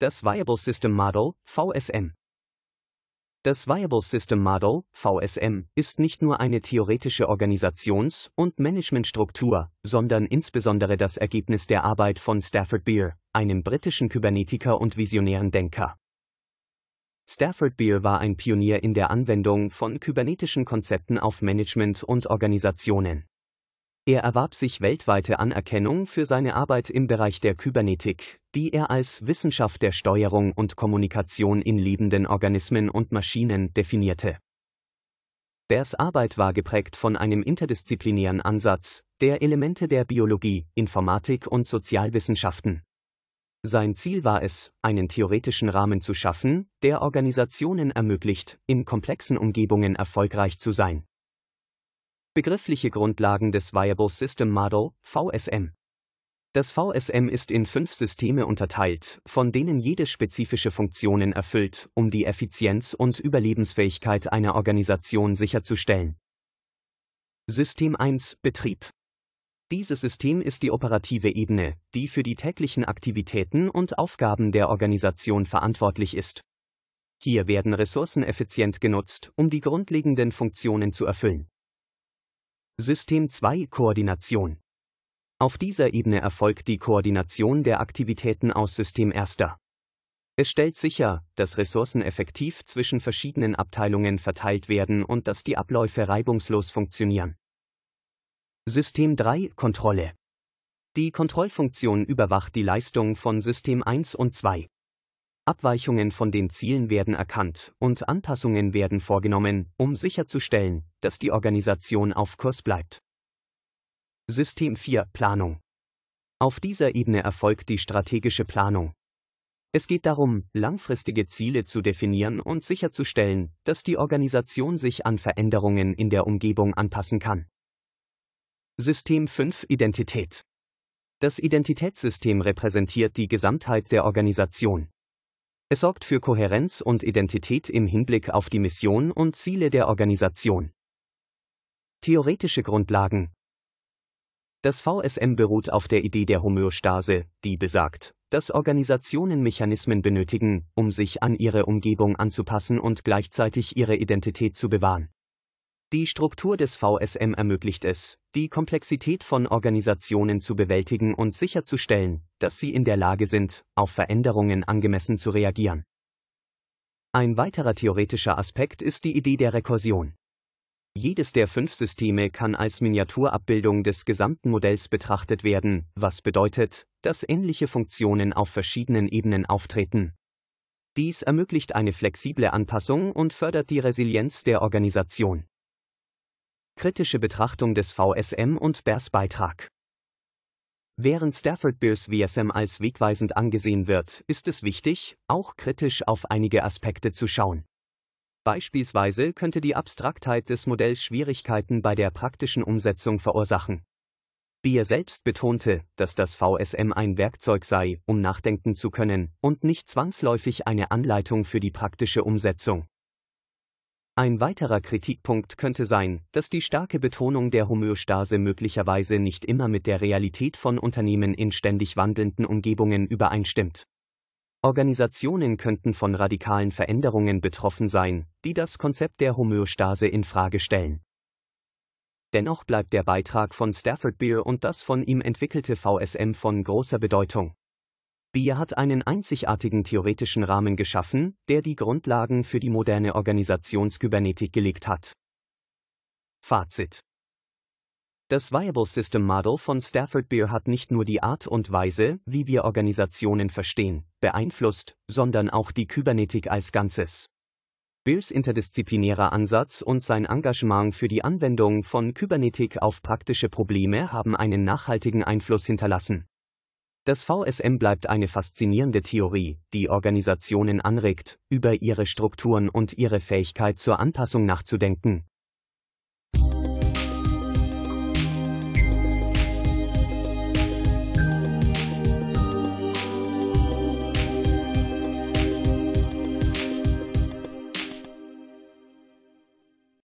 Das Viable System Model, VSM. Das Viable System Model, VSM, ist nicht nur eine theoretische Organisations- und Managementstruktur, sondern insbesondere das Ergebnis der Arbeit von Stafford Beer, einem britischen Kybernetiker und visionären Denker. Stafford Beer war ein Pionier in der Anwendung von kybernetischen Konzepten auf Management und Organisationen. Er erwarb sich weltweite Anerkennung für seine Arbeit im Bereich der Kybernetik, die er als Wissenschaft der Steuerung und Kommunikation in lebenden Organismen und Maschinen definierte. Bears Arbeit war geprägt von einem interdisziplinären Ansatz, der Elemente der Biologie, Informatik und Sozialwissenschaften. Sein Ziel war es, einen theoretischen Rahmen zu schaffen, der Organisationen ermöglicht, in komplexen Umgebungen erfolgreich zu sein. Begriffliche Grundlagen des Viable System Model, VSM. Das VSM ist in fünf Systeme unterteilt, von denen jede spezifische Funktionen erfüllt, um die Effizienz und Überlebensfähigkeit einer Organisation sicherzustellen. System 1 Betrieb. Dieses System ist die operative Ebene, die für die täglichen Aktivitäten und Aufgaben der Organisation verantwortlich ist. Hier werden Ressourcen effizient genutzt, um die grundlegenden Funktionen zu erfüllen. System 2 Koordination. Auf dieser Ebene erfolgt die Koordination der Aktivitäten aus System 1. Es stellt sicher, dass Ressourcen effektiv zwischen verschiedenen Abteilungen verteilt werden und dass die Abläufe reibungslos funktionieren. System 3 Kontrolle. Die Kontrollfunktion überwacht die Leistung von System 1 und 2. Abweichungen von den Zielen werden erkannt und Anpassungen werden vorgenommen, um sicherzustellen, dass die Organisation auf Kurs bleibt. System 4 Planung. Auf dieser Ebene erfolgt die strategische Planung. Es geht darum, langfristige Ziele zu definieren und sicherzustellen, dass die Organisation sich an Veränderungen in der Umgebung anpassen kann. System 5 Identität. Das Identitätssystem repräsentiert die Gesamtheit der Organisation. Es sorgt für Kohärenz und Identität im Hinblick auf die Mission und Ziele der Organisation. Theoretische Grundlagen Das VSM beruht auf der Idee der Homöostase, die besagt, dass Organisationen Mechanismen benötigen, um sich an ihre Umgebung anzupassen und gleichzeitig ihre Identität zu bewahren. Die Struktur des VSM ermöglicht es, die Komplexität von Organisationen zu bewältigen und sicherzustellen, dass sie in der Lage sind, auf Veränderungen angemessen zu reagieren. Ein weiterer theoretischer Aspekt ist die Idee der Rekursion. Jedes der fünf Systeme kann als Miniaturabbildung des gesamten Modells betrachtet werden, was bedeutet, dass ähnliche Funktionen auf verschiedenen Ebenen auftreten. Dies ermöglicht eine flexible Anpassung und fördert die Resilienz der Organisation. Kritische Betrachtung des VSM und Bears Beitrag. Während Stafford Bears VSM als wegweisend angesehen wird, ist es wichtig, auch kritisch auf einige Aspekte zu schauen. Beispielsweise könnte die Abstraktheit des Modells Schwierigkeiten bei der praktischen Umsetzung verursachen. Beer selbst betonte, dass das VSM ein Werkzeug sei, um nachdenken zu können, und nicht zwangsläufig eine Anleitung für die praktische Umsetzung. Ein weiterer Kritikpunkt könnte sein, dass die starke Betonung der Homöostase möglicherweise nicht immer mit der Realität von Unternehmen in ständig wandelnden Umgebungen übereinstimmt. Organisationen könnten von radikalen Veränderungen betroffen sein, die das Konzept der Homöostase in Frage stellen. Dennoch bleibt der Beitrag von Stafford Beer und das von ihm entwickelte VSM von großer Bedeutung. Beer hat einen einzigartigen theoretischen Rahmen geschaffen, der die Grundlagen für die moderne Organisationskybernetik gelegt hat. Fazit Das Viable System Model von Stafford Beer hat nicht nur die Art und Weise, wie wir Organisationen verstehen, beeinflusst, sondern auch die Kybernetik als Ganzes. Beers interdisziplinärer Ansatz und sein Engagement für die Anwendung von Kybernetik auf praktische Probleme haben einen nachhaltigen Einfluss hinterlassen. Das VSM bleibt eine faszinierende Theorie, die Organisationen anregt, über ihre Strukturen und ihre Fähigkeit zur Anpassung nachzudenken,